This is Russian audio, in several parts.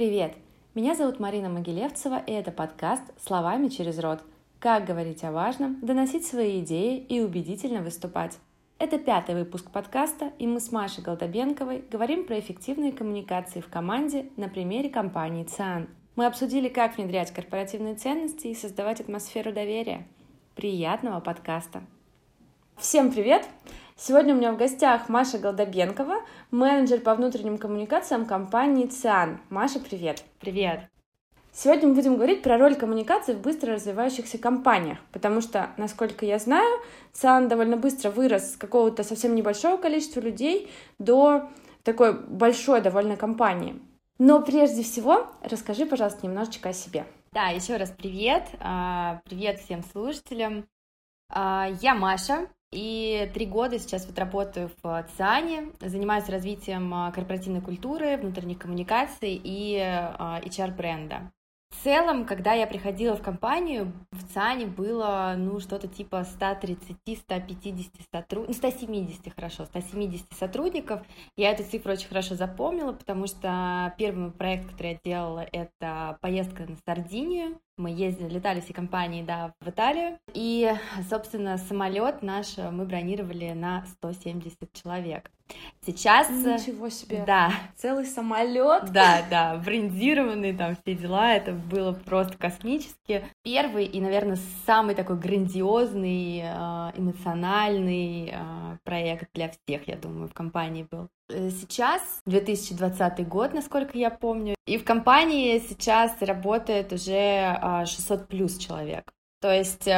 Привет! Меня зовут Марина Могилевцева, и это подкаст «Словами через рот». Как говорить о важном, доносить свои идеи и убедительно выступать. Это пятый выпуск подкаста, и мы с Машей Голдобенковой говорим про эффективные коммуникации в команде на примере компании ЦИАН. Мы обсудили, как внедрять корпоративные ценности и создавать атмосферу доверия. Приятного подкаста! Всем привет! Сегодня у меня в гостях Маша Голдобенкова, менеджер по внутренним коммуникациям компании ЦИАН. Маша, привет! Привет! Сегодня мы будем говорить про роль коммуникации в быстро развивающихся компаниях, потому что, насколько я знаю, ЦИАН довольно быстро вырос с какого-то совсем небольшого количества людей до такой большой довольно компании. Но прежде всего, расскажи, пожалуйста, немножечко о себе. Да, еще раз привет. А, привет всем слушателям. А, я Маша, и три года сейчас вот работаю в ЦИАНе, занимаюсь развитием а, корпоративной культуры, внутренних коммуникаций и HR-бренда. В целом, когда я приходила в компанию, в ЦАНе было, ну, что-то типа 130-150 сотрудников, ну, 170, хорошо, 170 сотрудников. Я эту цифру очень хорошо запомнила, потому что первый проект, который я делала, это поездка на Сардинию. Мы ездили, летали все компании, да, в Италию. И, собственно, самолет наш мы бронировали на 170 человек. Сейчас... Ничего себе! Да. Целый самолет. Да, да, брендированный, там все дела, это было просто космически. Первый и, наверное, самый такой грандиозный, а, эмоциональный а, проект для всех, я думаю, в компании был. Э, сейчас 2020 год, насколько я помню, и в компании сейчас работает уже 600 а, плюс человек. То есть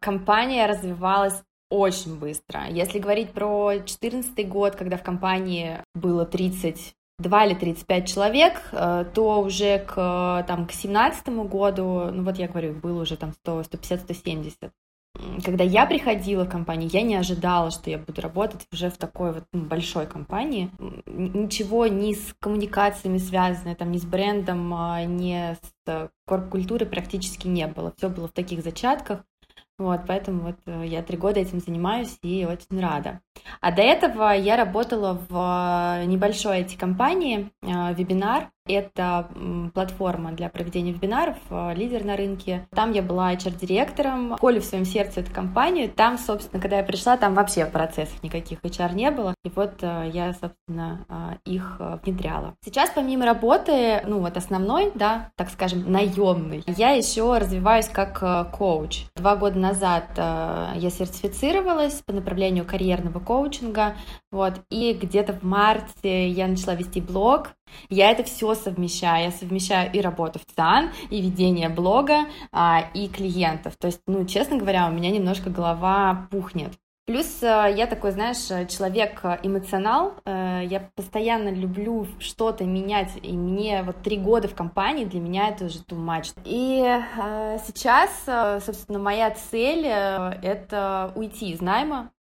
компания развивалась очень быстро. Если говорить про 2014 год, когда в компании было 32 или 35 человек, э, то уже к, там, к 2017 году, ну вот я говорю, было уже там 100, 150, 170 когда я приходила в компанию, я не ожидала, что я буду работать уже в такой вот ну, большой компании. Ничего ни с коммуникациями связанное, там, ни с брендом, а, ни с корп-культурой практически не было. Все было в таких зачатках. Вот, поэтому вот э, я три года этим занимаюсь и очень рада. А до этого я работала в небольшой IT-компании, э, вебинар, это платформа для проведения вебинаров, э, лидер на рынке. Там я была HR-директором. Колю в своем сердце эту компанию. Там, собственно, когда я пришла, там вообще процессов никаких HR не было. И вот э, я, собственно, э, их внедряла. Сейчас, помимо работы, ну вот основной, да, так скажем, наемный, я еще развиваюсь как коуч. Два года назад я сертифицировалась по направлению карьерного коучинга. Вот, и где-то в марте я начала вести блог, я это все совмещаю. Я совмещаю и работу в ЦАН, и ведение блога, а, и клиентов. То есть, ну, честно говоря, у меня немножко голова пухнет. Плюс э, я такой, знаешь, человек эмоционал, э, я постоянно люблю что-то менять, и мне вот три года в компании, для меня это уже too much. И э, сейчас, собственно, моя цель — это уйти из найма,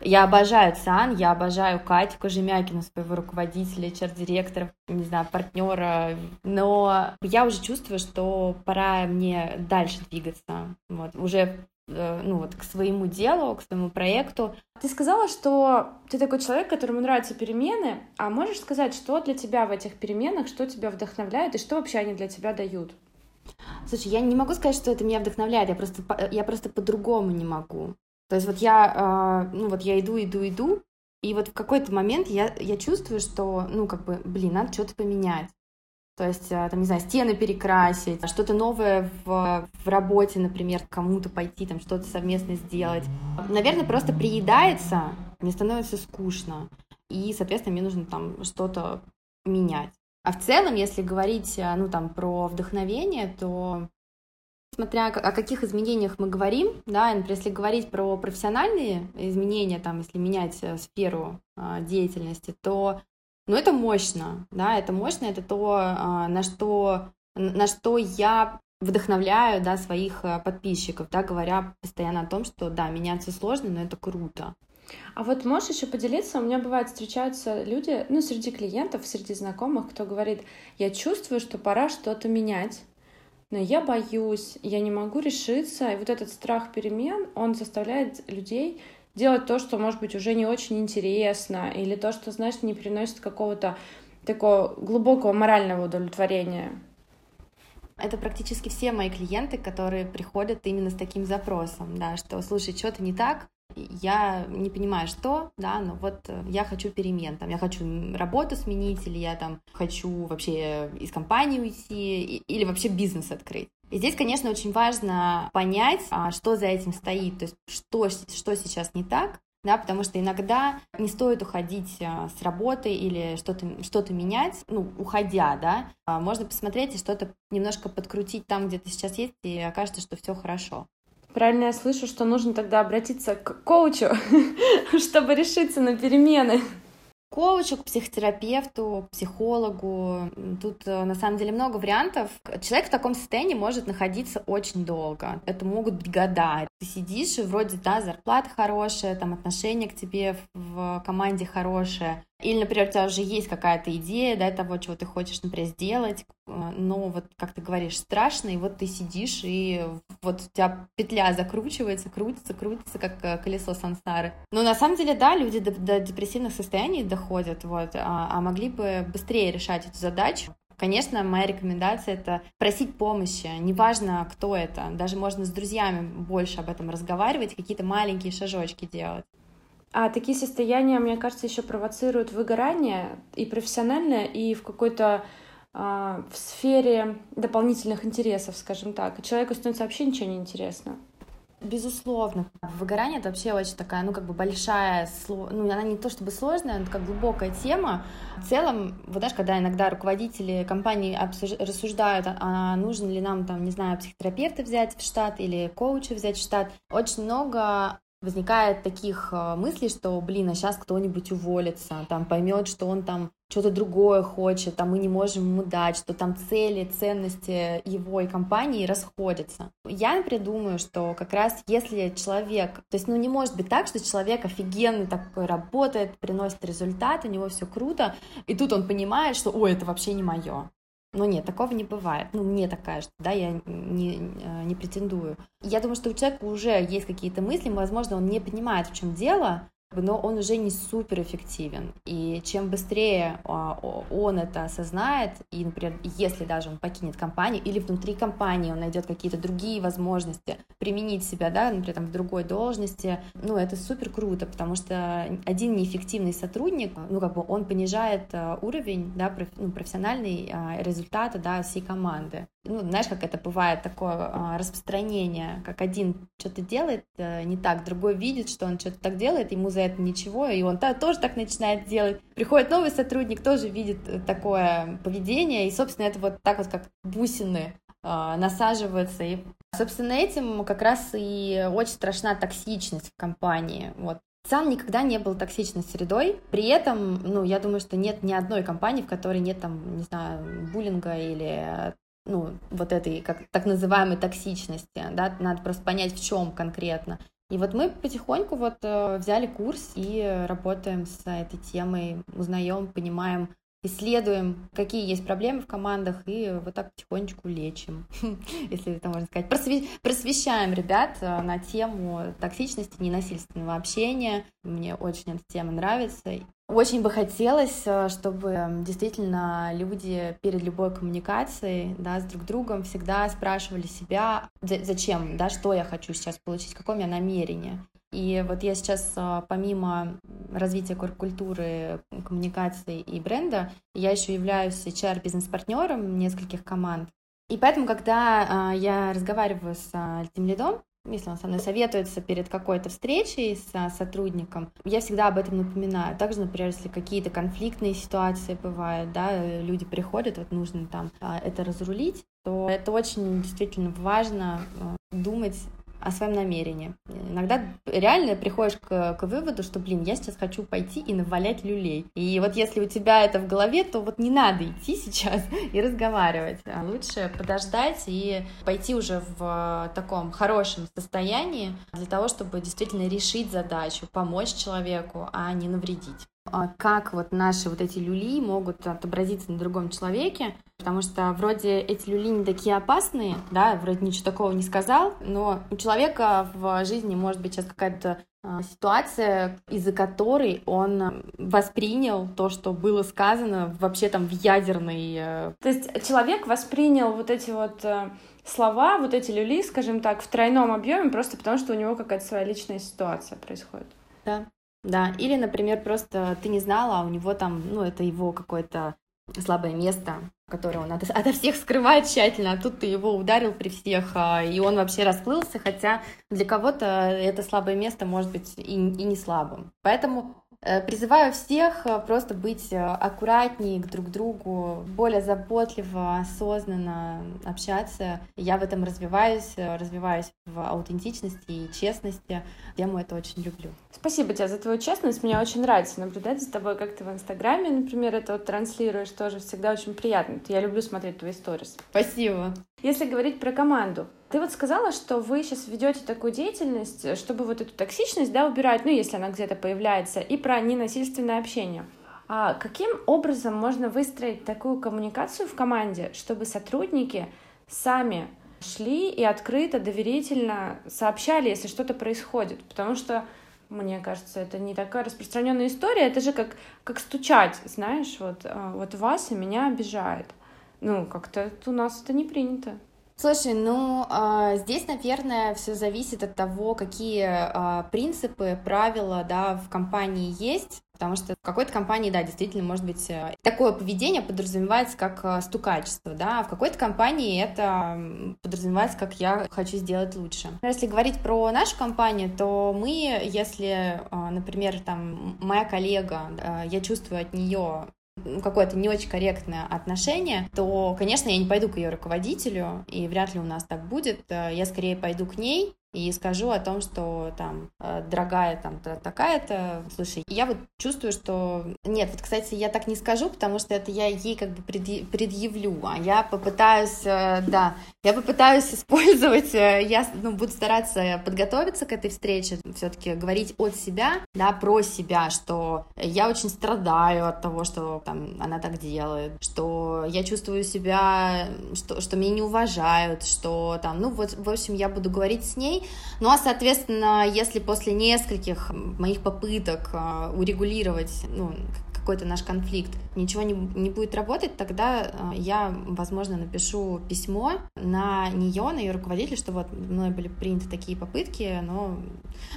я обожаю ЦАН, я обожаю Катю Кожемякину, своего руководителя, HR-директора, не знаю, партнера, но я уже чувствую, что пора мне дальше двигаться, вот, уже э, ну вот к своему делу, к своему проекту. Ты сказала, что ты такой человек, которому нравятся перемены, а можешь сказать, что для тебя в этих переменах, что тебя вдохновляет и что вообще они для тебя дают? Слушай, я не могу сказать, что это меня вдохновляет, я просто, я просто по-другому не могу. То есть вот я, э, ну вот я иду, иду, иду, и вот в какой-то момент я, я чувствую, что, ну, как бы, блин, надо что-то поменять. То есть, э, там, не знаю, стены перекрасить, что-то новое в, в работе, например, кому-то пойти, там, что-то совместно сделать. Наверное, просто приедается, мне становится скучно, и, соответственно, мне нужно там что-то менять. А в целом, если говорить, э, ну, там, про вдохновение, то смотря о каких изменениях мы говорим, да, например, если говорить про профессиональные изменения, там, если менять э, сферу а, деятельности, то, ну, это мощно, да, это мощно, это то, а, на что, на что я вдохновляю, да, своих э, подписчиков, да, говоря постоянно о том, что, да, меняться сложно, но это круто. А вот можешь еще поделиться? У меня бывает встречаются люди, ну, среди клиентов, среди знакомых, кто говорит, я чувствую, что пора что-то менять, но я боюсь, я не могу решиться, и вот этот страх перемен, он заставляет людей делать то, что, может быть, уже не очень интересно, или то, что, знаешь, не приносит какого-то такого глубокого морального удовлетворения. Это практически все мои клиенты, которые приходят именно с таким запросом, да, что, слушай, что-то не так, я не понимаю, что, да, но вот э, я хочу перемен, там, я хочу работу сменить, или я там хочу вообще из компании уйти, или вообще бизнес открыть. И здесь, конечно, очень важно понять, а, что за этим стоит, то есть что, что сейчас не так, да, потому что иногда не стоит уходить а, с работы или что-то что менять, ну, уходя, да, а, можно посмотреть и что-то немножко подкрутить там, где ты сейчас есть, и окажется, что все хорошо. Правильно я слышу, что нужно тогда обратиться к коучу, чтобы решиться на перемены коучу, к психотерапевту, психологу. Тут э, на самом деле много вариантов. Человек в таком состоянии может находиться очень долго. Это могут быть года. Ты сидишь, и вроде, да, зарплата хорошая, там отношение к тебе в команде хорошее, или, например, у тебя уже есть какая-то идея, да, того, чего ты хочешь, например, сделать, э, но вот, как ты говоришь, страшно, и вот ты сидишь, и вот у тебя петля закручивается, крутится, крутится, как э, колесо сансары. Но на самом деле, да, люди до, до депрессивных состояний доходят, вот, а, а могли бы быстрее решать эту задачу. Конечно, моя рекомендация это просить помощи, неважно, кто это, даже можно с друзьями больше об этом разговаривать, какие-то маленькие шажочки делать. А такие состояния, мне кажется, еще провоцируют выгорание и профессиональное, и в какой-то э, в сфере дополнительных интересов, скажем так. Человеку становится вообще ничего не интересно. Безусловно. Выгорание — это вообще очень такая, ну, как бы большая, ну, она не то чтобы сложная, но такая глубокая тема. В целом, вот знаешь, когда иногда руководители компании рассуждают, а нужно ли нам, там, не знаю, психотерапевта взять в штат или коуча взять в штат, очень много возникает таких э, мыслей, что, блин, а сейчас кто-нибудь уволится, там поймет, что он там что-то другое хочет, там мы не можем ему дать, что там цели, ценности его и компании расходятся. Я, например, думаю, что как раз если человек, то есть, ну, не может быть так, что человек офигенный такой работает, приносит результат, у него все круто, и тут он понимает, что, ой, это вообще не мое. Но нет, такого не бывает. Ну, мне так кажется, да, я не, э, не претендую. Я думаю, что у человека уже есть какие-то мысли, возможно, он не понимает, в чем дело, но он уже не супер эффективен. И чем быстрее а, он это осознает, и, например, если даже он покинет компанию, или внутри компании он найдет какие-то другие возможности применить себя, да, например, там, в другой должности, ну, это супер круто, потому что один неэффективный сотрудник, ну, как бы он понижает а, уровень, да, проф, ну, профессиональный а, результата, да, всей команды ну, знаешь, как это бывает, такое распространение, как один что-то делает а, не так, другой видит, что он что-то так делает, ему за это ничего, и он тоже так начинает делать. Приходит новый сотрудник, тоже видит э, такое поведение, и, собственно, это вот так вот, как бусины а, насаживаются, и, собственно, этим как раз и очень страшна токсичность в компании, вот. Сам никогда не был токсичной средой. При этом, ну, я думаю, что нет ни одной компании, в которой нет там, не знаю, буллинга или ну, вот этой как, так называемой токсичности, да, надо просто понять, в чем конкретно. И вот мы потихоньку вот э, взяли курс и работаем с этой темой, узнаем, понимаем, исследуем, какие есть проблемы в командах, и вот так потихонечку лечим, если это можно сказать. Просвещаем ребят э, на тему токсичности, ненасильственного общения. Мне очень эта тема нравится. Очень бы хотелось, э, чтобы действительно люди перед любой коммуникацией да, с друг другом всегда спрашивали себя, зачем, да, что я хочу сейчас получить, какое у меня намерение. И вот я сейчас, э, помимо развития культуры, коммуникации и бренда, я еще являюсь HR-бизнес-партнером нескольких команд. И поэтому, когда э, я разговариваю с этим лидом, если он со мной советуется перед какой-то встречей с сотрудником, я всегда об этом напоминаю. Также, например, если какие-то конфликтные ситуации бывают, да, люди приходят, вот нужно там а, это разрулить, то это очень действительно важно э, думать о своем намерении. Иногда реально приходишь к, к выводу, что, блин, я сейчас хочу пойти и навалять люлей. И вот если у тебя это в голове, то вот не надо идти сейчас и разговаривать. А лучше подождать и пойти уже в таком хорошем состоянии для того, чтобы действительно решить задачу, помочь человеку, а не навредить. А как вот наши вот эти люли могут отобразиться на другом человеке, потому что вроде эти люли не такие опасные, да, вроде ничего такого не сказал, но у человека в жизни может быть сейчас какая-то а, ситуация, из-за которой он воспринял то, что было сказано вообще там в ядерной... Э, то есть человек воспринял вот эти вот э, слова, вот эти люли, скажем так, в тройном объеме, просто потому что у него какая-то своя личная ситуация происходит. Да, да. Или, например, просто ты не знала, а у него там, ну, это его какое-то слабое место, которое он ото, ото всех скрывает тщательно, а тут ты его ударил при всех, а, и он вообще расплылся, хотя для кого-то это слабое место может быть и, и не слабым. Поэтому призываю всех э, просто быть э, аккуратнее друг к другу, более заботливо, осознанно общаться. Я в этом развиваюсь, развиваюсь в аутентичности и честности. Тему это очень люблю. Спасибо тебе за твою честность. Мне очень нравится наблюдать за тобой, как ты в Инстаграме, например, это вот транслируешь тоже. Всегда очень приятно. Я люблю смотреть твои сторис. Спасибо. Если говорить про команду, ты вот сказала, что вы сейчас ведете такую деятельность, чтобы вот эту токсичность, да, убирать, ну, если она где-то появляется, и про ненасильственное общение. А каким образом можно выстроить такую коммуникацию в команде, чтобы сотрудники сами шли и открыто, доверительно сообщали, если что-то происходит? Потому что мне кажется, это не такая распространенная история, это же как, как стучать, знаешь, вот, а, вот Вася меня обижает. Ну, как-то у нас это не принято. Слушай, ну э, здесь, наверное, все зависит от того, какие э, принципы, правила, да, в компании есть. Потому что в какой-то компании, да, действительно, может быть, э, такое поведение подразумевается как э, стукачество, да, а в какой-то компании это подразумевается как я хочу сделать лучше. Если говорить про нашу компанию, то мы, если, э, например, там моя коллега, я чувствую от нее какое-то не очень корректное отношение, то, конечно, я не пойду к ее руководителю, и вряд ли у нас так будет. Э, я скорее пойду к ней, и скажу о том, что там, э, дорогая там такая-то, слушай, я вот чувствую, что... Нет, вот, кстати, я так не скажу, потому что это я ей как бы предъявлю, а я попытаюсь, э, да, я попытаюсь использовать, э, я ну, буду стараться подготовиться к этой встрече, все-таки говорить от себя, да, про себя, что я очень страдаю от того, что там она так делает, что я чувствую себя, что, что меня не уважают, что там, ну вот, в общем, я буду говорить с ней, ну а, соответственно, если после нескольких моих попыток а, урегулировать, ну, какой-то наш конфликт, ничего не, не будет работать, тогда а, я, возможно, напишу письмо на нее, на ее руководителя, что вот мной были приняты такие попытки, но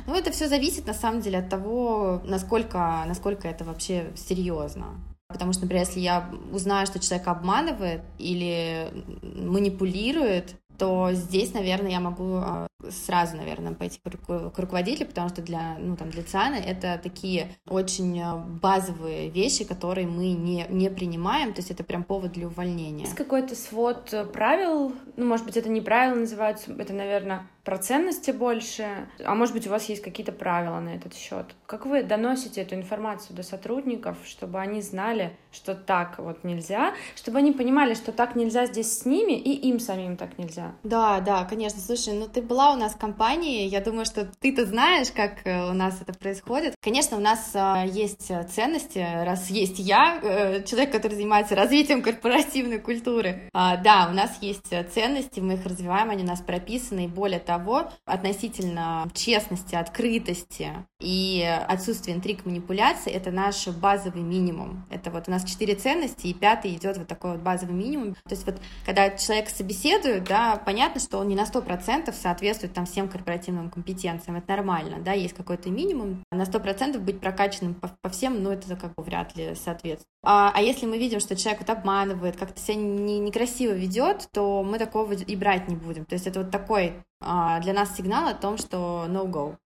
ну, это все зависит на самом деле от того, насколько, насколько это вообще серьезно. Потому что, например, если я узнаю, что человек обманывает или манипулирует, то здесь, наверное, я могу а, сразу, наверное, пойти к руководителю, потому что для, ну, там, для ЦИАНа это такие очень а, базовые вещи, которые мы не, не принимаем, то есть это прям повод для увольнения. Есть какой-то свод правил, ну, может быть, это не правила называются, это, наверное, про ценности больше, а может быть, у вас есть какие-то правила на этот счет. Как вы доносите эту информацию до сотрудников, чтобы они знали, что так вот нельзя, чтобы они понимали, что так нельзя здесь с ними, и им самим так нельзя? Да, да, конечно. Слушай, ну ты была у нас в компании, я думаю, что ты-то знаешь, как э, у нас это происходит. Конечно, у нас э, есть ценности, раз есть я, э, человек, который занимается развитием корпоративной культуры. А, да, у нас есть ценности, мы их развиваем, они у нас прописаны, и более того, того, относительно честности, открытости и отсутствия интриг, манипуляций, это наш базовый минимум. Это вот у нас четыре ценности, и пятый идет вот такой вот базовый минимум. То есть вот когда человек собеседует, да, понятно, что он не на сто процентов соответствует там всем корпоративным компетенциям, это нормально, да, есть какой-то минимум. На сто процентов быть прокачанным по, по всем, ну, это как бы вряд ли соответствует. А, а если мы видим, что человек вот обманывает, как-то себя не, некрасиво ведет, то мы такого и брать не будем. То есть это вот такой а, для нас сигнал о том, что no-go.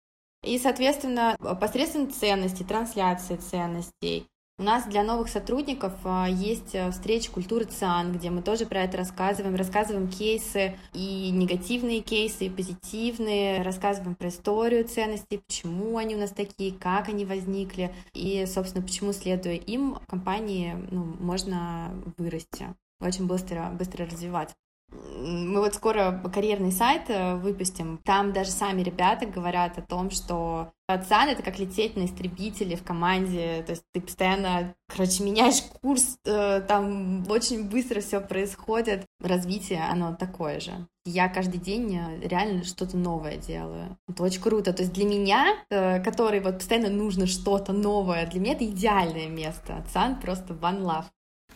И, соответственно, посредством ценностей, трансляции ценностей, у нас для новых сотрудников а, есть э, встреча культуры ЦИАН, где мы тоже про это рассказываем, рассказываем кейсы, и негативные кейсы, и позитивные, рассказываем про историю ценностей, почему они у нас такие, как они возникли, и, собственно, почему, следуя им, компании ну, можно вырасти, очень быстро, быстро развиваться Мы вот скоро карьерный сайт э, выпустим. Там даже сами ребята говорят о том, что Сан — это как лететь на истребителе в команде, то есть ты постоянно, короче, меняешь курс, э, там очень быстро все происходит, развитие, оно такое же. Я каждый день э, реально что-то новое делаю. Это очень круто. То есть для меня, который вот постоянно нужно что-то новое, для меня это идеальное место. Сан просто one love.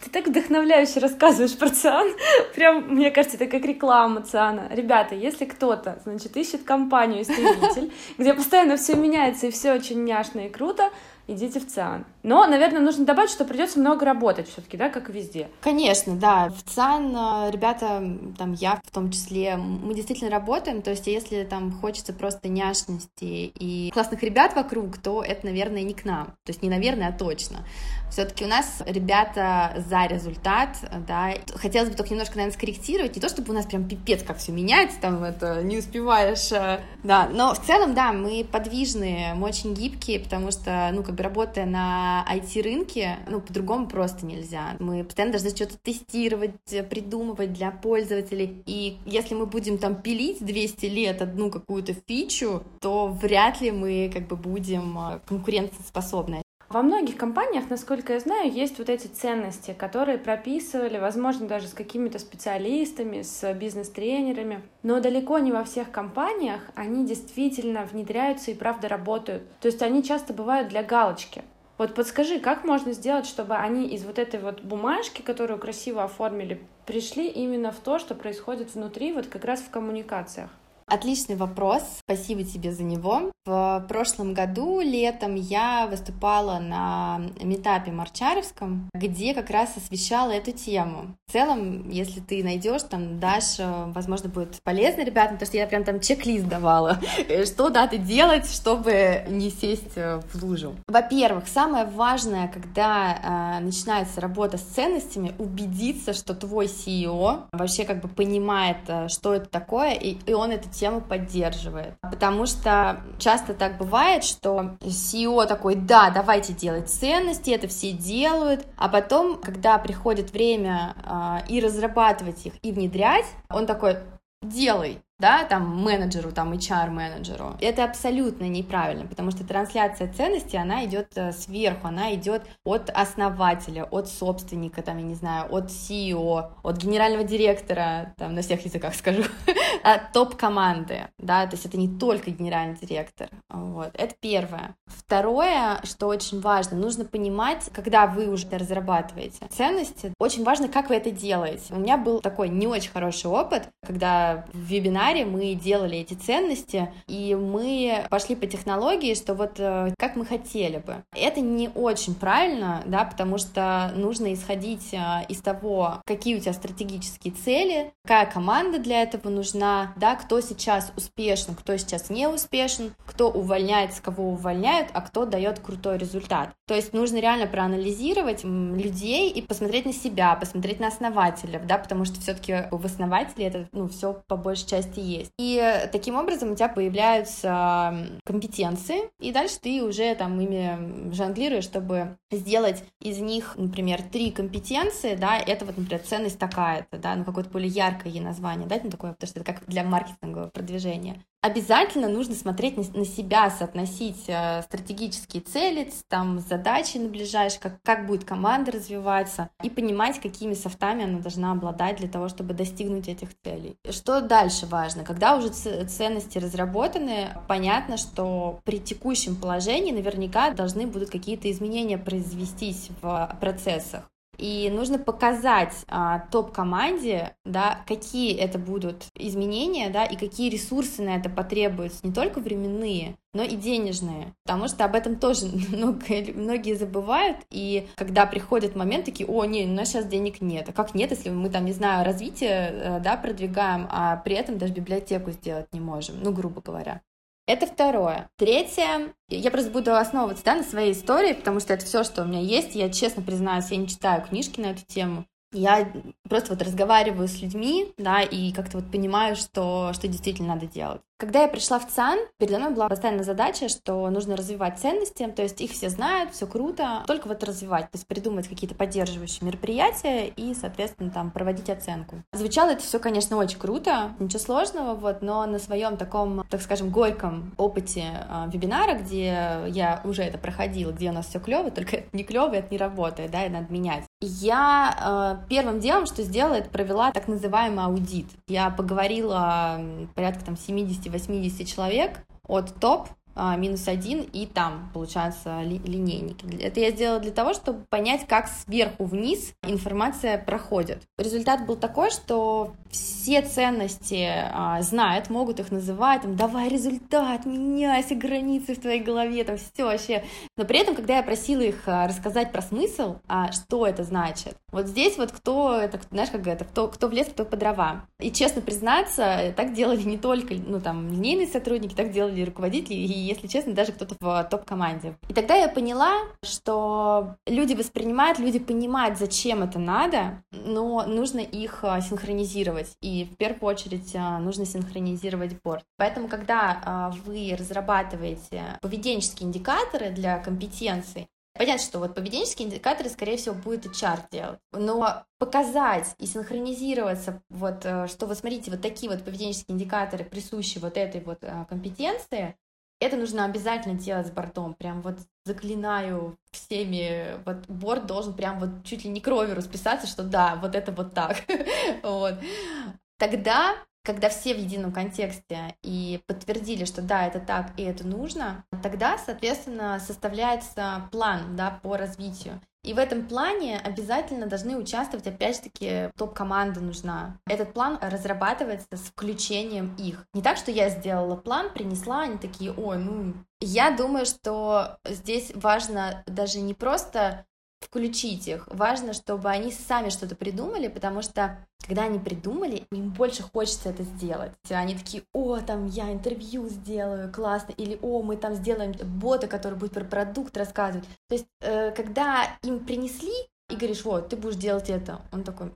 Ты так вдохновляюще рассказываешь про ЦИАН. Прям, мне кажется, это как реклама ЦИАНа. Ребята, если кто-то, значит, ищет компанию «Истребитель», где постоянно все меняется и все очень няшно и круто, идите в ЦИАН. Но, наверное, нужно добавить, что придется много работать все-таки, да, как и везде. Конечно, да. В ЦИАН э, ребята, там я в том числе, мы действительно работаем, то есть если там хочется просто няшности и классных ребят вокруг, то это, наверное, не к нам. То есть не наверное, а точно. Все-таки у нас ребята за результат, да. Хотелось бы только немножко, наверное, скорректировать. Не то, чтобы у нас прям пипец, как все меняется, там это не успеваешь, э, да. Но в целом, да, мы подвижные, мы очень гибкие, потому что, ну, как бы работая на IT-рынке, ну, по-другому просто нельзя. Мы постоянно должны что-то тестировать, придумывать для пользователей. И если мы будем там пилить 200 лет одну какую-то фичу, то вряд ли мы как бы будем э, конкурентоспособны. Во многих компаниях, насколько я знаю, есть вот эти ценности, которые прописывали, возможно, даже с какими-то специалистами, с бизнес-тренерами. Но далеко не во всех компаниях они действительно внедряются и правда работают. То есть они часто бывают для галочки. Вот подскажи, как можно сделать, чтобы они из вот этой вот бумажки, которую красиво оформили, пришли именно в то, что происходит внутри, вот как раз в коммуникациях? Отличный вопрос, спасибо тебе за него. В прошлом году летом я выступала на метапе Марчаревском, где как раз освещала эту тему. В целом, если ты найдешь, там дашь, возможно, будет полезно ребятам, потому что я прям там чек-лист давала, что надо делать, чтобы не сесть в лужу. Во-первых, самое важное, когда э, начинается работа с ценностями, убедиться, что твой CEO вообще как бы понимает, э, что это такое, и, и он это тему поддерживает. Потому что часто так бывает, что CEO такой, да, давайте делать ценности, это все делают, а потом, когда приходит время э, и разрабатывать их, и внедрять, он такой, делай, да, там, менеджеру, там, HR-менеджеру. Это абсолютно неправильно, потому что трансляция ценностей, она идет э, сверху, она идет от основателя, от собственника, там, я не знаю, от CEO, от генерального директора, там, на всех языках скажу, от топ-команды, да, то есть это не только генеральный директор, вот, это первое. Второе, что очень важно, нужно понимать, когда вы уже разрабатываете ценности, очень важно, как вы это делаете. У меня был такой не очень хороший опыт, когда в вебинаре мы делали эти ценности, и мы пошли по технологии, что вот э, как мы хотели бы. Это не очень правильно, да, потому что нужно исходить э, из того, какие у тебя стратегические цели, какая команда для этого нужна, да, кто сейчас успешен, кто сейчас не успешен, кто увольняется, кого увольняют, а кто дает крутой результат. То есть нужно реально проанализировать людей и посмотреть на себя, посмотреть на основателя, да, потому что все-таки в основателе это, ну, все по большей части возрасте есть. И таким образом у тебя появляются компетенции, и дальше ты уже там ими жонглируешь, чтобы сделать из них, например, три компетенции, да, это вот, например, ценность такая-то, да, ну какое-то более яркое ей название, да, ну такое, потому что это как для маркетингового продвижения обязательно нужно смотреть на, себя, соотносить э, стратегические цели, там, задачи на ближайшие, как, как будет команда развиваться, и понимать, какими софтами она должна обладать для того, чтобы достигнуть этих целей. Что дальше важно? Когда уже ценности разработаны, понятно, что при текущем положении наверняка должны будут какие-то изменения произвестись в процессах. И нужно показать а, топ-команде, да, какие это будут изменения, да, и какие ресурсы на это потребуются, не только временные, но и денежные, потому что об этом тоже много, многие забывают, и когда приходит момент, такие, о, не, у нас сейчас денег нет, а как нет, если мы там, не знаю, развитие, э, да, продвигаем, а при этом даже библиотеку сделать не можем, ну, грубо говоря. Это второе. Третье, я просто буду основываться да, на своей истории, потому что это все, что у меня есть. Я честно признаюсь, я не читаю книжки на эту тему. Я просто вот разговариваю с людьми, да, и как-то вот понимаю, что, что действительно надо делать. Когда я пришла в ЦАН, передо мной была поставлена задача, что нужно развивать ценности, то есть их все знают, все круто, только вот развивать, то есть придумать какие-то поддерживающие мероприятия и, соответственно, там проводить оценку. Звучало это все, конечно, очень круто, ничего сложного, вот, но на своем таком, так скажем, горьком опыте э, вебинара, где я уже это проходила, где у нас все клево, только не клево, это не работает, да, и надо менять. Я э, первым делом, что сделала, это провела так называемый аудит. Я поговорила порядка там 70-80 человек от топ минус один, и там, получается, ли, линейники. Это я сделала для того, чтобы понять, как сверху вниз информация проходит. Результат был такой, что все ценности а, знают, могут их называть, там, давай результат, меняйся, границы в твоей голове, там, все вообще. Но при этом, когда я просила их а, рассказать про смысл, а, что это значит, вот здесь вот кто, это, знаешь, как это, кто, кто в лес, кто по дрова. И честно признаться, так делали не только, ну, там, линейные сотрудники, так делали руководители, и если честно, даже кто-то в топ-команде. И тогда я поняла, что люди воспринимают, люди понимают, зачем это надо, но нужно их а, синхронизировать. И в первую очередь а, нужно синхронизировать борт. Поэтому, когда а, вы разрабатываете поведенческие индикаторы для компетенций, Понятно, что вот поведенческие индикаторы, скорее всего, будет HR делать. Но показать и синхронизироваться, вот, э, что вот смотрите, вот такие вот поведенческие индикаторы присущи вот этой вот компетенции, это нужно обязательно делать с бортом. Прям вот заклинаю всеми, вот борт должен прям вот чуть ли не кровью расписаться, что да, вот это вот так. вот. Тогда, когда все в едином контексте и подтвердили, что да, это так и это нужно, тогда, соответственно, составляется план да, по развитию. И в этом плане обязательно должны участвовать, опять же таки, топ-команда нужна. Этот план разрабатывается с включением их. Не так, что я сделала план, принесла, они такие, ой, ну... Я думаю, что здесь важно даже не просто включить их. Важно, чтобы они сами что-то придумали, потому что когда они придумали, им больше хочется это сделать. Они такие, о, там я интервью сделаю, классно, или о, мы там сделаем бота, который будет про продукт рассказывать. То есть, э, когда им принесли, и говоришь, вот, ты будешь делать это. Он такой,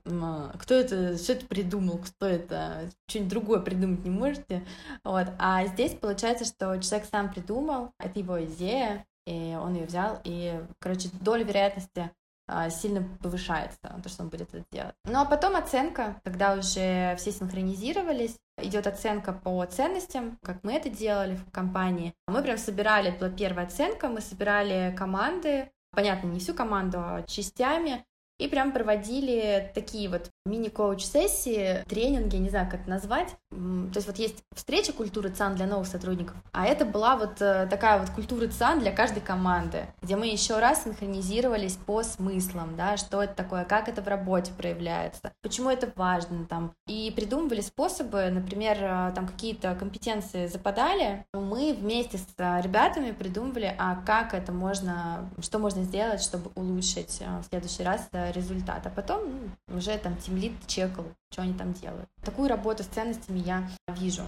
кто это, что это придумал, кто это, что-нибудь другое придумать не можете. Вот. А здесь получается, что человек сам придумал, это его идея, и он ее взял, и, короче, доля вероятности а, сильно повышается, то, что он будет это делать. Ну а потом оценка, когда уже все синхронизировались, идет оценка по ценностям, как мы это делали в компании. Мы прям собирали, была первая оценка, мы собирали команды, понятно, не всю команду, а частями, и прям проводили такие вот мини-коуч-сессии, тренинги, не знаю, как назвать. То есть вот есть встреча культуры ЦАН для новых сотрудников, а это была вот э, такая вот культура ЦАН для каждой команды, где мы еще раз синхронизировались по смыслам, да, что это такое, как это в работе проявляется, почему это важно там, и придумывали способы, например, э, там какие-то компетенции западали, мы вместе с э, ребятами придумывали, а как это можно, что можно сделать, чтобы улучшить в следующий раз результат, а потом ну, уже там тимлит чекал, что они там делают. Такую работу с ценностями я вижу.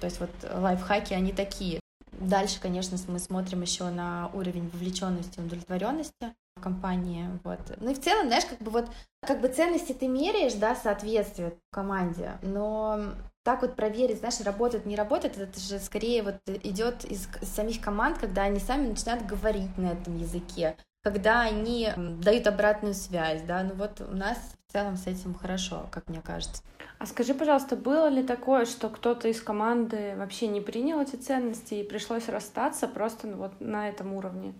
То есть вот лайфхаки, они такие. Дальше, конечно, мы смотрим еще на уровень вовлеченности и удовлетворенности в компании. Вот. Ну и в целом, знаешь, как бы вот как бы ценности ты меряешь, да, соответствие команде, но так вот проверить, знаешь, работает, не работает, это же скорее вот идет из самих команд, когда они сами начинают говорить на этом языке, когда они дают обратную связь, да, ну вот у нас в целом с этим хорошо, как мне кажется. А скажи, пожалуйста, было ли такое, что кто-то из команды вообще не принял эти ценности и пришлось расстаться просто ну, вот на этом уровне?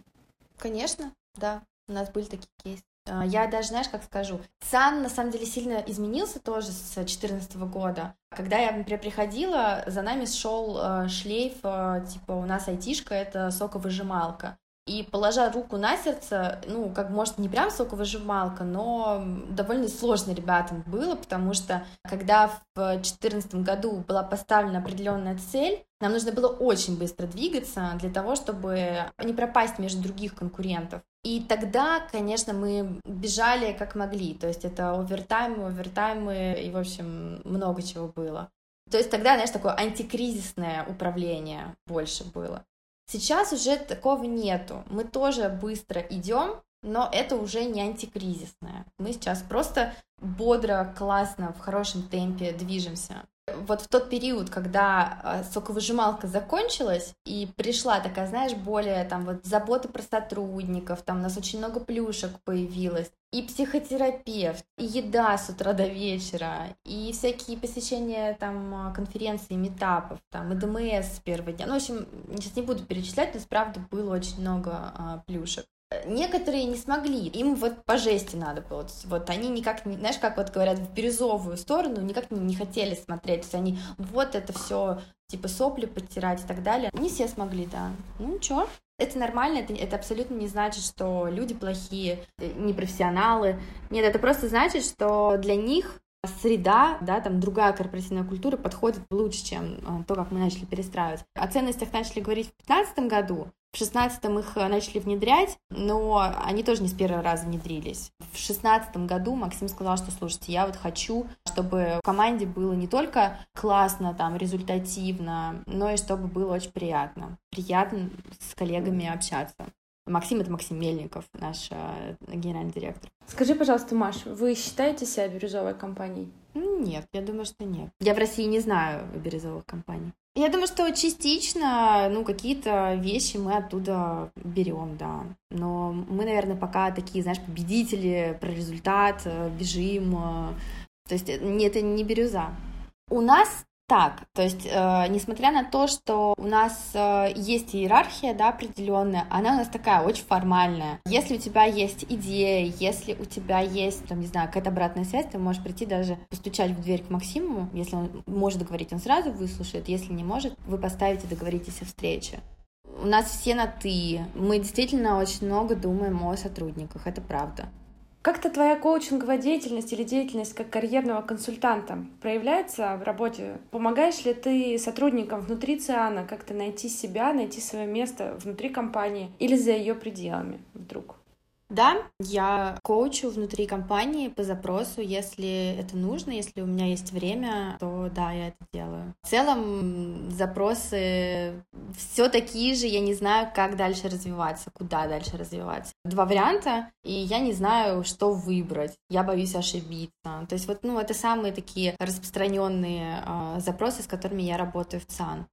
Конечно, да, у нас были такие кейсы. А, я даже, знаешь, как скажу, ЦАН на самом деле сильно изменился тоже с 2014 года. Когда я, например, приходила, за нами шел э, шлейф, э, типа у нас айтишка — это соковыжималка. И положа руку на сердце, ну, как может не прям соковыжималка, но довольно сложно ребятам было, потому что когда в 2014 году была поставлена определенная цель, нам нужно было очень быстро двигаться для того, чтобы не пропасть между других конкурентов. И тогда, конечно, мы бежали как могли, то есть это овертаймы, овертаймы и, в общем, много чего было. То есть тогда, знаешь, такое антикризисное управление больше было. Сейчас уже такого нету. Мы тоже быстро идем, но это уже не антикризисное. Мы сейчас просто бодро, классно, в хорошем темпе движемся. Вот в тот период, когда а, соковыжималка закончилась, и пришла такая, знаешь, более там вот забота про сотрудников, там у нас очень много плюшек появилось, и психотерапевт, и еда с утра до вечера, и всякие посещения там а, конференций, метапов, там, и ДМС с первого дня. Ну, в общем, сейчас не буду перечислять, но, правда, было очень много а, плюшек. Некоторые не смогли, им вот по жести надо было, вот они никак не, знаешь, как вот говорят, в бирюзовую сторону никак не, не хотели смотреть, то есть они вот это все типа сопли подтирать и так далее. Не все смогли, да. Ну ничего, это нормально, это, это абсолютно не значит, что люди плохие, э, непрофессионалы. Нет, это просто значит, что для них среда, да, там другая корпоративная культура подходит лучше, чем э, то, как мы начали перестраивать. О ценностях начали говорить в 2015 году, в шестнадцатом их э, начали внедрять, но они тоже не с первого раза внедрились. В шестнадцатом году Максим сказал, что, слушайте, я вот хочу, чтобы в команде было не только классно, там, результативно, но и чтобы было очень приятно. Приятно с коллегами общаться. Максим — это Максим Мельников, наш э, генеральный директор. Скажи, пожалуйста, Маш, вы считаете себя бирюзовой компанией? Нет, я думаю, что нет. Я в России не знаю бирюзовых компаний. Я думаю, что частично, ну, какие-то вещи мы оттуда берем, да. Но мы, наверное, пока такие, знаешь, победители, про результат, э, бежим. Э. То есть это не бирюза. У нас так, то есть, э, несмотря на то, что у нас э, есть иерархия, да, определенная, она у нас такая очень формальная. Если у тебя есть идея, если у тебя есть, там, не знаю, какая-то обратная связь, ты можешь прийти даже постучать в дверь к Максиму, если он может договорить, он сразу выслушает, если не может, вы поставите, договоритесь о встрече. У нас все на «ты», мы действительно очень много думаем о сотрудниках, это правда. Как-то твоя коучинговая деятельность или деятельность как карьерного консультанта проявляется в работе? Помогаешь ли ты сотрудникам внутри ЦИАНа как-то найти себя, найти свое место внутри компании или за ее пределами вдруг? Да, я коучу внутри компании по запросу, если это нужно, если у меня есть время, то да, я это делаю. В целом запросы все такие же, я не знаю, как дальше развиваться, куда дальше развиваться. Два варианта, и я не знаю, что выбрать. Я боюсь ошибиться. То есть вот, ну, это самые такие распространенные э, запросы, с которыми я работаю в ЦАН.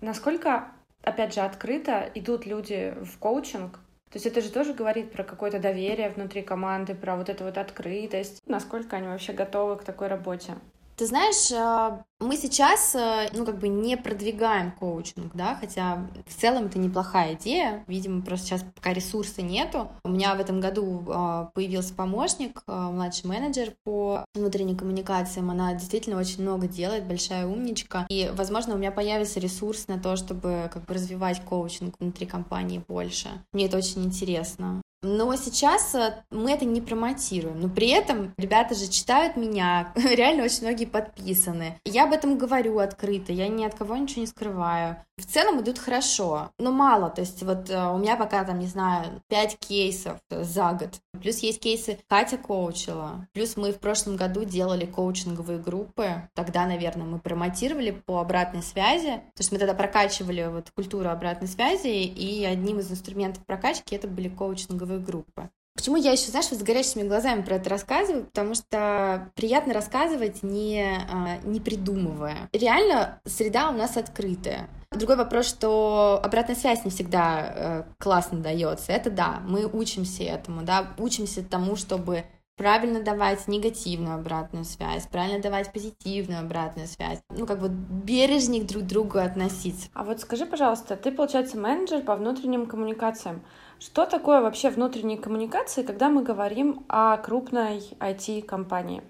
Насколько, опять же, открыто идут люди в коучинг то есть это же тоже говорит про какое-то доверие внутри команды, про вот эту вот открытость, насколько они вообще готовы к такой работе. Ты знаешь, а, мы сейчас, э, ну, как бы не продвигаем коучинг, да, хотя в целом это неплохая идея. Видимо, просто сейчас пока ресурса нету. У меня в этом году а, появился помощник, а, младший менеджер по внутренним коммуникациям. Она действительно очень много делает, большая умничка. И, возможно, у меня появится ресурс на то, чтобы как бы развивать коучинг внутри компании больше. Мне это очень интересно. Но сейчас э, мы это не промотируем. Но при этом ребята же читают меня, реально очень многие подписаны. Я об этом говорю открыто, я ни от кого ничего не скрываю. В целом идут хорошо, но мало. То есть вот э, у меня пока там, не знаю, 5 кейсов за год. Плюс есть кейсы Катя коучила. Плюс мы в прошлом году делали коучинговые группы. Тогда, наверное, мы промотировали по обратной связи. То есть мы тогда прокачивали вот культуру обратной связи, и одним из инструментов прокачки это были коучинговые группы. Почему я еще, знаешь, с горящими глазами про это рассказываю? Потому что приятно рассказывать, не, а, не придумывая. Реально, среда у нас открытая. Другой вопрос, что обратная связь не всегда э, классно дается. Это да, мы учимся этому, да, учимся тому, чтобы правильно давать негативную обратную связь, правильно давать позитивную обратную связь. Ну, как бы бережнее друг к другу относиться. А вот скажи, пожалуйста, ты, получается, менеджер по внутренним коммуникациям. Что такое вообще внутренние коммуникации, когда мы говорим о крупной IT-компании?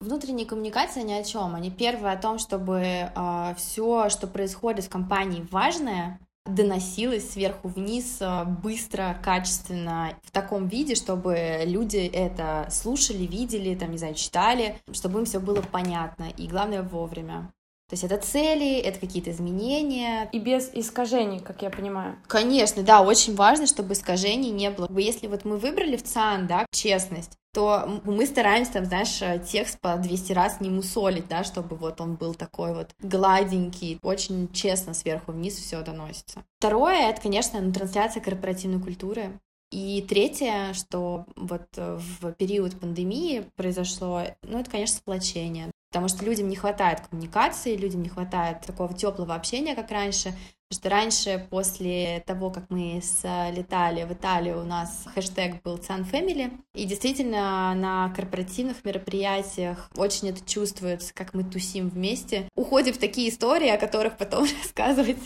Внутренние коммуникации ни о чем. Они первые о том, чтобы э, все, что происходит в компании важное, доносилось сверху вниз э, быстро, качественно, в таком виде, чтобы люди это слушали, видели, там, не знаю, читали, чтобы им все было понятно и, главное, вовремя. То есть это цели, это какие-то изменения. И без искажений, как я понимаю. Конечно, да, очень важно, чтобы искажений не было. Если вот мы выбрали в ЦАН, да, честность, то мы стараемся, там, знаешь, текст по 200 раз не мусолить, да, чтобы вот он был такой вот гладенький, очень честно сверху вниз все доносится. Второе, это, конечно, трансляция корпоративной культуры. И третье, что вот в период пандемии произошло, ну, это, конечно, сплочение потому что людям не хватает коммуникации, людям не хватает такого теплого общения, как раньше, Потому что раньше, после того, как мы слетали в Италию, у нас хэштег был Sun Family, и действительно на корпоративных мероприятиях очень это чувствуется, как мы тусим вместе. Уходим в такие истории, о которых потом рассказывать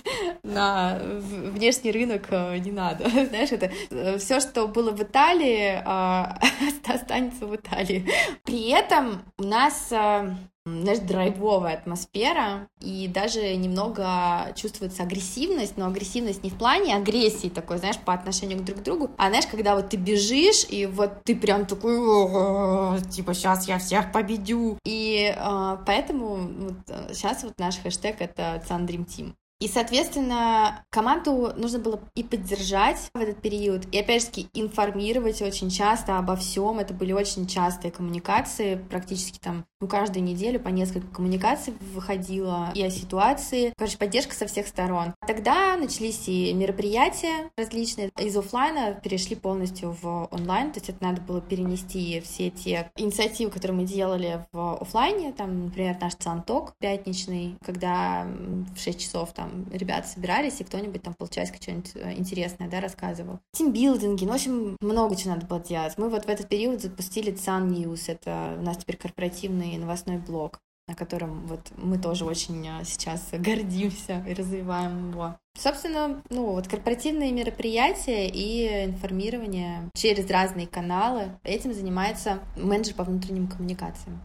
на внешний рынок э, не надо. Знаешь, это э, все, что было в Италии, а, останется в Италии. При этом у нас э, знаешь, драйвовая атмосфера, и даже немного чувствуется агрессивность, но агрессивность не в плане агрессии такой, знаешь, по отношению к друг другу, а знаешь, когда вот ты бежишь, и вот ты прям такой, типа, сейчас я всех победю, и э, поэтому сейчас вот наш хэштег — это Sun Dream Team. И, соответственно, команду нужно было и поддержать в этот период, и, опять же, информировать очень часто обо всем. Это были очень частые коммуникации, практически там ну, каждую неделю по несколько коммуникаций выходило и о ситуации. Короче, поддержка со всех сторон. Тогда начались и мероприятия различные. Из офлайна перешли полностью в онлайн, то есть это надо было перенести все те инициативы, которые мы делали в офлайне, там, например, наш Цанток пятничный, когда в 6 часов там там ребята собирались, и кто-нибудь там получается что-нибудь э, интересное, да, рассказывал. Тимбилдинги, ну, в общем, много чего надо было делать. Мы вот в этот период запустили Sun News, это у нас теперь корпоративный новостной блог на котором вот мы тоже очень э, сейчас гордимся и развиваем его. Собственно, ну вот корпоративные мероприятия и информирование через разные каналы. Этим занимается менеджер по внутренним коммуникациям.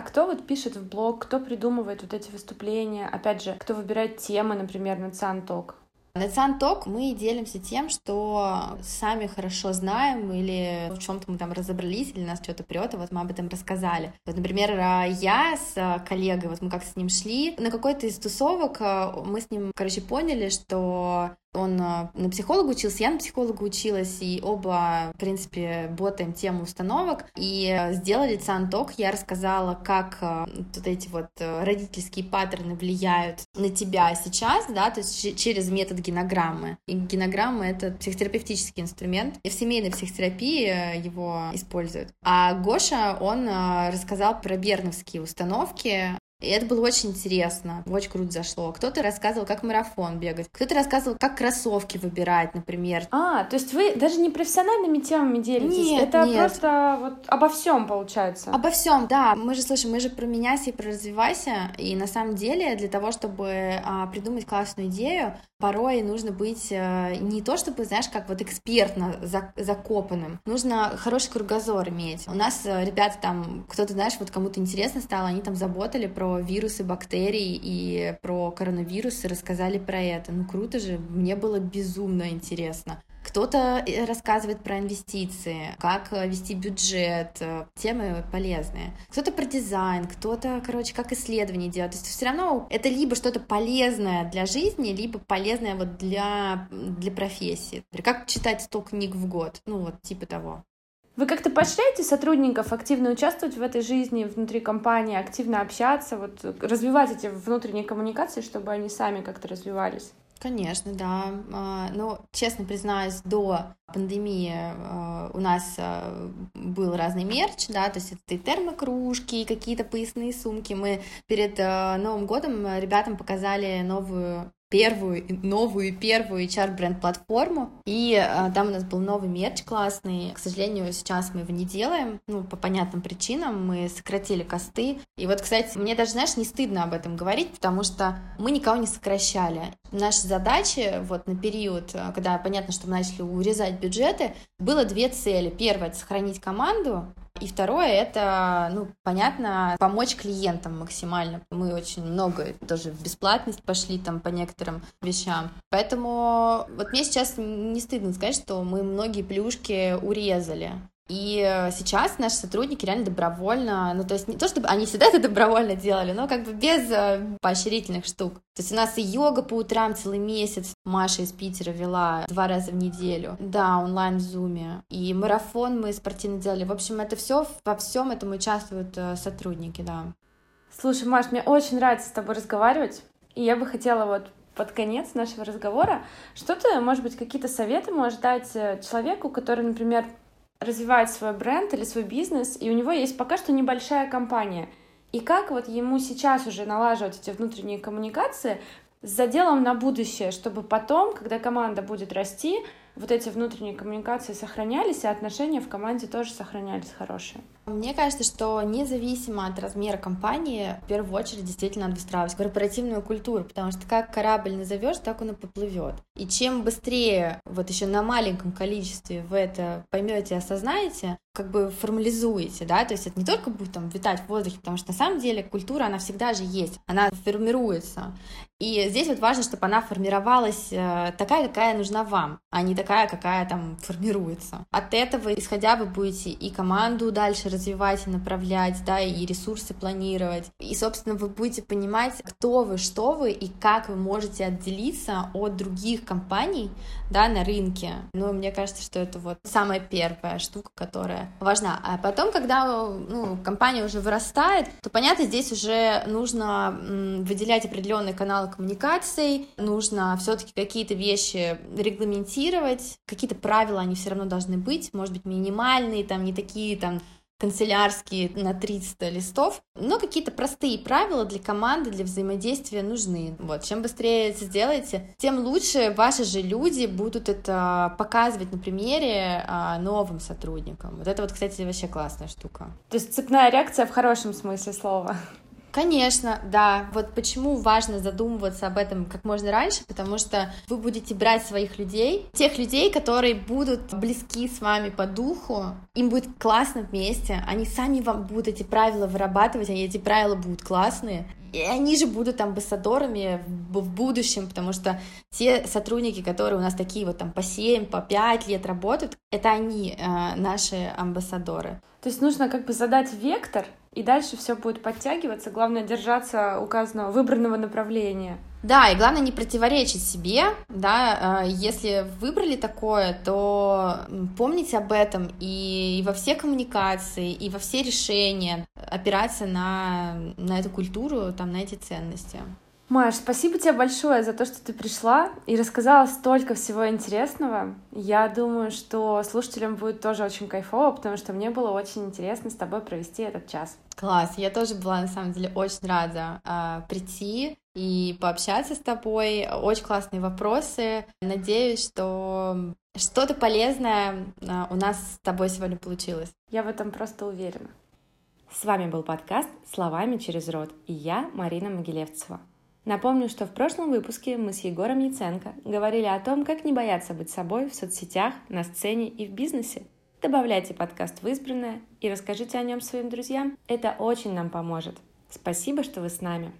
А кто вот пишет в блог, кто придумывает вот эти выступления? Опять же, кто выбирает темы, например, на Цанток? На Цанток мы делимся тем, что сами хорошо знаем или в чем-то мы там разобрались, или нас что-то прет, и вот мы об этом рассказали. Вот, например, а, я с коллегой, вот мы как с ним шли, на какой-то из тусовок а, мы с ним, короче, поняли, что он а, на психолога учился, я на психолога училась, и оба, в принципе, ботаем тему установок. И сделали Цанток, я рассказала, как а, вот эти вот родительские паттерны влияют на тебя сейчас, да, то есть через метод генограммы. И генограмма — это психотерапевтический инструмент, и в семейной психотерапии его используют. А Гоша, он рассказал про берновские установки, и это было очень интересно, очень круто зашло. Кто-то рассказывал, как марафон бегать, кто-то рассказывал, как кроссовки выбирать, например. А, то есть вы даже не профессиональными темами делитесь? Нет, Это нет. просто вот обо всем получается? Обо всем, да. Мы же, слышим, мы же про меняйся и про развивайся, и на самом деле для того, чтобы а, придумать классную идею, порой нужно быть а, не то, чтобы, знаешь, как вот экспертно за, закопанным, нужно хороший кругозор иметь. У нас а, ребята там, кто-то, знаешь, вот кому-то интересно стало, они там заботали про вирусы, бактерии и про коронавирусы, рассказали про это. Ну круто же, мне было безумно интересно. Кто-то э, рассказывает про инвестиции, как э, вести бюджет, э, темы полезные. Кто-то про дизайн, кто-то, короче, как исследования делать. То есть все равно это либо что-то полезное для жизни, либо полезное вот для, для профессии. Как читать 100 книг в год, ну вот типа того. Вы как-то поощряете сотрудников активно участвовать в этой жизни внутри компании, активно общаться, вот развивать эти внутренние коммуникации, чтобы они сами как-то развивались? Конечно, да. А, ну, честно признаюсь, до пандемии а, у нас а, был разный мерч, да, то есть это и термокружки, какие-то поясные сумки. Мы перед Новым годом ребятам показали новую первую, новую первую HR-бренд-платформу, и а, там у нас был новый мерч классный. К сожалению, сейчас мы его не делаем, ну, по понятным причинам, мы сократили косты. И вот, кстати, мне даже, знаешь, не стыдно об этом говорить, потому что мы никого не сокращали. Наша задача вот на период, а, когда понятно, что мы начали урезать бюджеты, было две цели. Первое — это сохранить команду, и второе — это, ну, понятно, помочь клиентам максимально. Мы очень много тоже в бесплатность пошли там по некоторым вещам. Поэтому вот мне сейчас не стыдно сказать, что мы многие плюшки урезали. И э, сейчас наши сотрудники реально добровольно, ну то есть не то, чтобы они всегда это добровольно делали, но как бы без э, поощрительных штук. То есть у нас и йога по утрам целый месяц Маша из Питера вела два раза в неделю. Да, онлайн в зуме. И марафон мы спортивно делали. В общем, это все, во всем этом участвуют э, сотрудники, да. Слушай, Маш, мне очень нравится с тобой разговаривать. И я бы хотела вот под конец нашего разговора, что ты, может быть, какие-то советы можешь дать человеку, который, например, развивает свой бренд или свой бизнес, и у него есть пока что небольшая компания, И как вот ему сейчас уже налаживать эти внутренние коммуникации с заделом на будущее, чтобы потом, когда команда будет расти, вот эти внутренние коммуникации сохранялись, и отношения в команде тоже сохранялись хорошие. Мне кажется, что независимо от размера компании, в первую очередь действительно надо выстраивать корпоративную культуру, потому что как корабль назовешь, так он и поплывет. И чем быстрее, вот еще на маленьком количестве вы это поймете осознаете, как бы формализуете, да, то есть это не только будет там витать в воздухе, потому что на самом деле культура, она всегда же есть, она формируется. И здесь вот важно, чтобы она формировалась э, такая, какая нужна вам, а не такая, какая там формируется. От этого, исходя, вы будете и команду дальше развивать и направлять, да, и ресурсы планировать. И, собственно, вы будете понимать, кто вы, что вы и как вы можете отделиться от других компаний, да, на рынке. Ну, мне кажется, что это вот самая первая штука, которая важна. А потом, когда ну, компания уже вырастает, то, понятно, здесь уже нужно выделять определенные каналы коммуникаций, нужно все-таки какие-то вещи регламентировать, какие-то правила, они все равно должны быть, может быть, минимальные, там, не такие, там, канцелярские на 300 листов, но какие-то простые правила для команды, для взаимодействия нужны. Вот, чем быстрее это сделаете, тем лучше ваши же люди будут это показывать на примере а, новым сотрудникам. Вот это вот, кстати, вообще классная штука. То есть цепная реакция в хорошем смысле слова. Конечно, да. Вот почему важно задумываться об этом как можно раньше, потому что вы будете брать своих людей, тех людей, которые будут близки с вами по духу, им будет классно вместе, они сами вам будут эти правила вырабатывать, они эти правила будут классные, и они же будут амбассадорами в, будущем, потому что те сотрудники, которые у нас такие вот там по 7, по 5 лет работают, это они, э, наши амбассадоры. То есть нужно как бы задать вектор, и дальше все будет подтягиваться. Главное держаться указанного выбранного направления. Да, и главное не противоречить себе, да, э, если выбрали такое, то помните об этом и во все коммуникации, и во все решения опираться на, на эту культуру, там, на эти ценности. Маш, спасибо тебе большое за то, что ты пришла и рассказала столько всего интересного. Я думаю, что слушателям будет тоже очень кайфово, потому что мне было очень интересно с тобой провести этот час. Класс, я тоже была на самом деле очень рада э, прийти и пообщаться с тобой. Очень классные вопросы. Надеюсь, что что-то полезное э, у нас с тобой сегодня получилось. Я в этом просто уверена. С вами был подкаст «Словами через рот» и я, Марина Могилевцева. Напомню, что в прошлом выпуске мы с Егором Яценко говорили о том, как не бояться быть собой в соцсетях, на сцене и в бизнесе. Добавляйте подкаст в избранное и расскажите о нем своим друзьям. Это очень нам поможет. Спасибо, что вы с нами.